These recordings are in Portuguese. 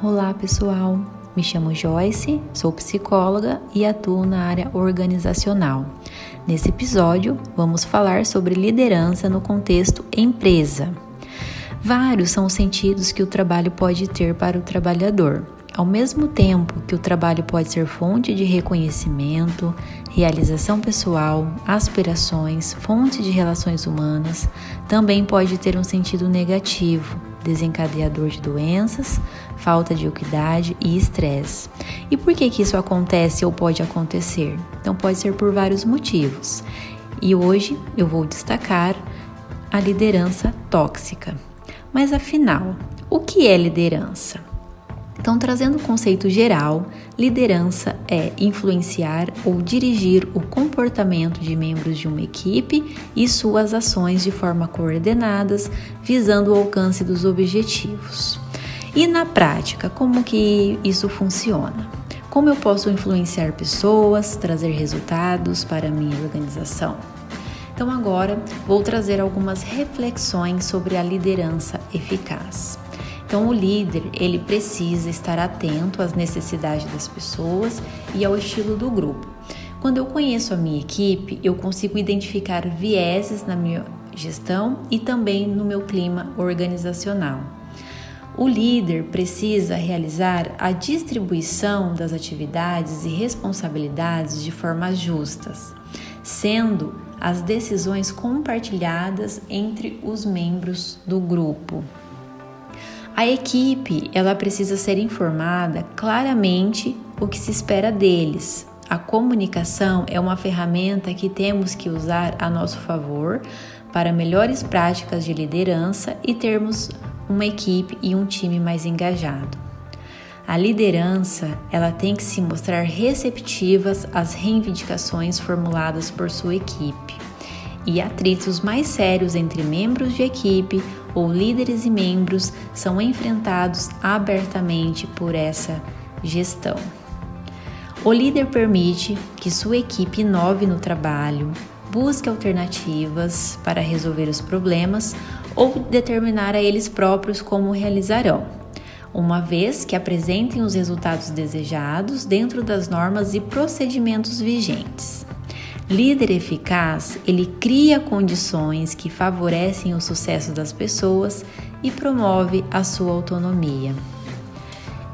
Olá, pessoal. Me chamo Joyce, sou psicóloga e atuo na área organizacional. Nesse episódio, vamos falar sobre liderança no contexto empresa. Vários são os sentidos que o trabalho pode ter para o trabalhador. Ao mesmo tempo que o trabalho pode ser fonte de reconhecimento, realização pessoal, aspirações, fonte de relações humanas, também pode ter um sentido negativo, desencadeador de doenças, falta de equidade e estresse. E por que, que isso acontece ou pode acontecer? Então, pode ser por vários motivos. E hoje eu vou destacar a liderança tóxica. Mas afinal, o que é liderança? Então, trazendo o conceito geral, liderança é influenciar ou dirigir o comportamento de membros de uma equipe e suas ações de forma coordenadas, visando o alcance dos objetivos. E na prática, como que isso funciona? Como eu posso influenciar pessoas, trazer resultados para a minha organização? Então agora vou trazer algumas reflexões sobre a liderança eficaz. Então o líder, ele precisa estar atento às necessidades das pessoas e ao estilo do grupo. Quando eu conheço a minha equipe, eu consigo identificar vieses na minha gestão e também no meu clima organizacional. O líder precisa realizar a distribuição das atividades e responsabilidades de forma justas, sendo as decisões compartilhadas entre os membros do grupo. A equipe, ela precisa ser informada claramente o que se espera deles. A comunicação é uma ferramenta que temos que usar a nosso favor para melhores práticas de liderança e termos uma equipe e um time mais engajado. A liderança, ela tem que se mostrar receptivas às reivindicações formuladas por sua equipe. E atritos mais sérios entre membros de equipe ou líderes e membros são enfrentados abertamente por essa gestão. O líder permite que sua equipe inove no trabalho, busque alternativas para resolver os problemas ou determinar a eles próprios como realizarão, uma vez que apresentem os resultados desejados dentro das normas e procedimentos vigentes. Líder eficaz, ele cria condições que favorecem o sucesso das pessoas e promove a sua autonomia.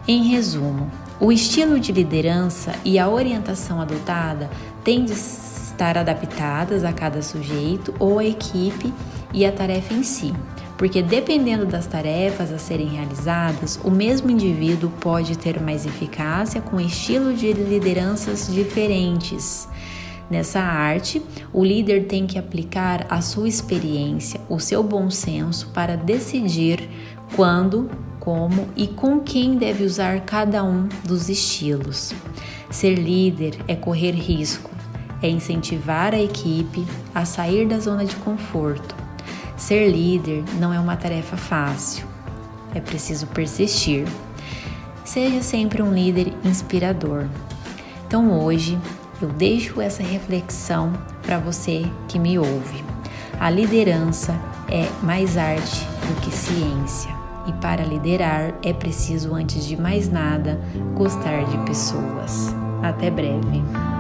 Em resumo, o estilo de liderança e a orientação adotada têm de estar adaptadas a cada sujeito ou a equipe e a tarefa em si, porque dependendo das tarefas a serem realizadas, o mesmo indivíduo pode ter mais eficácia com estilo de lideranças diferentes. Nessa arte, o líder tem que aplicar a sua experiência, o seu bom senso para decidir quando, como e com quem deve usar cada um dos estilos. Ser líder é correr risco, é incentivar a equipe a sair da zona de conforto. Ser líder não é uma tarefa fácil, é preciso persistir. Seja sempre um líder inspirador. Então hoje eu deixo essa reflexão para você que me ouve. A liderança é mais arte do que ciência. E para liderar é preciso, antes de mais nada, gostar de pessoas. Até breve.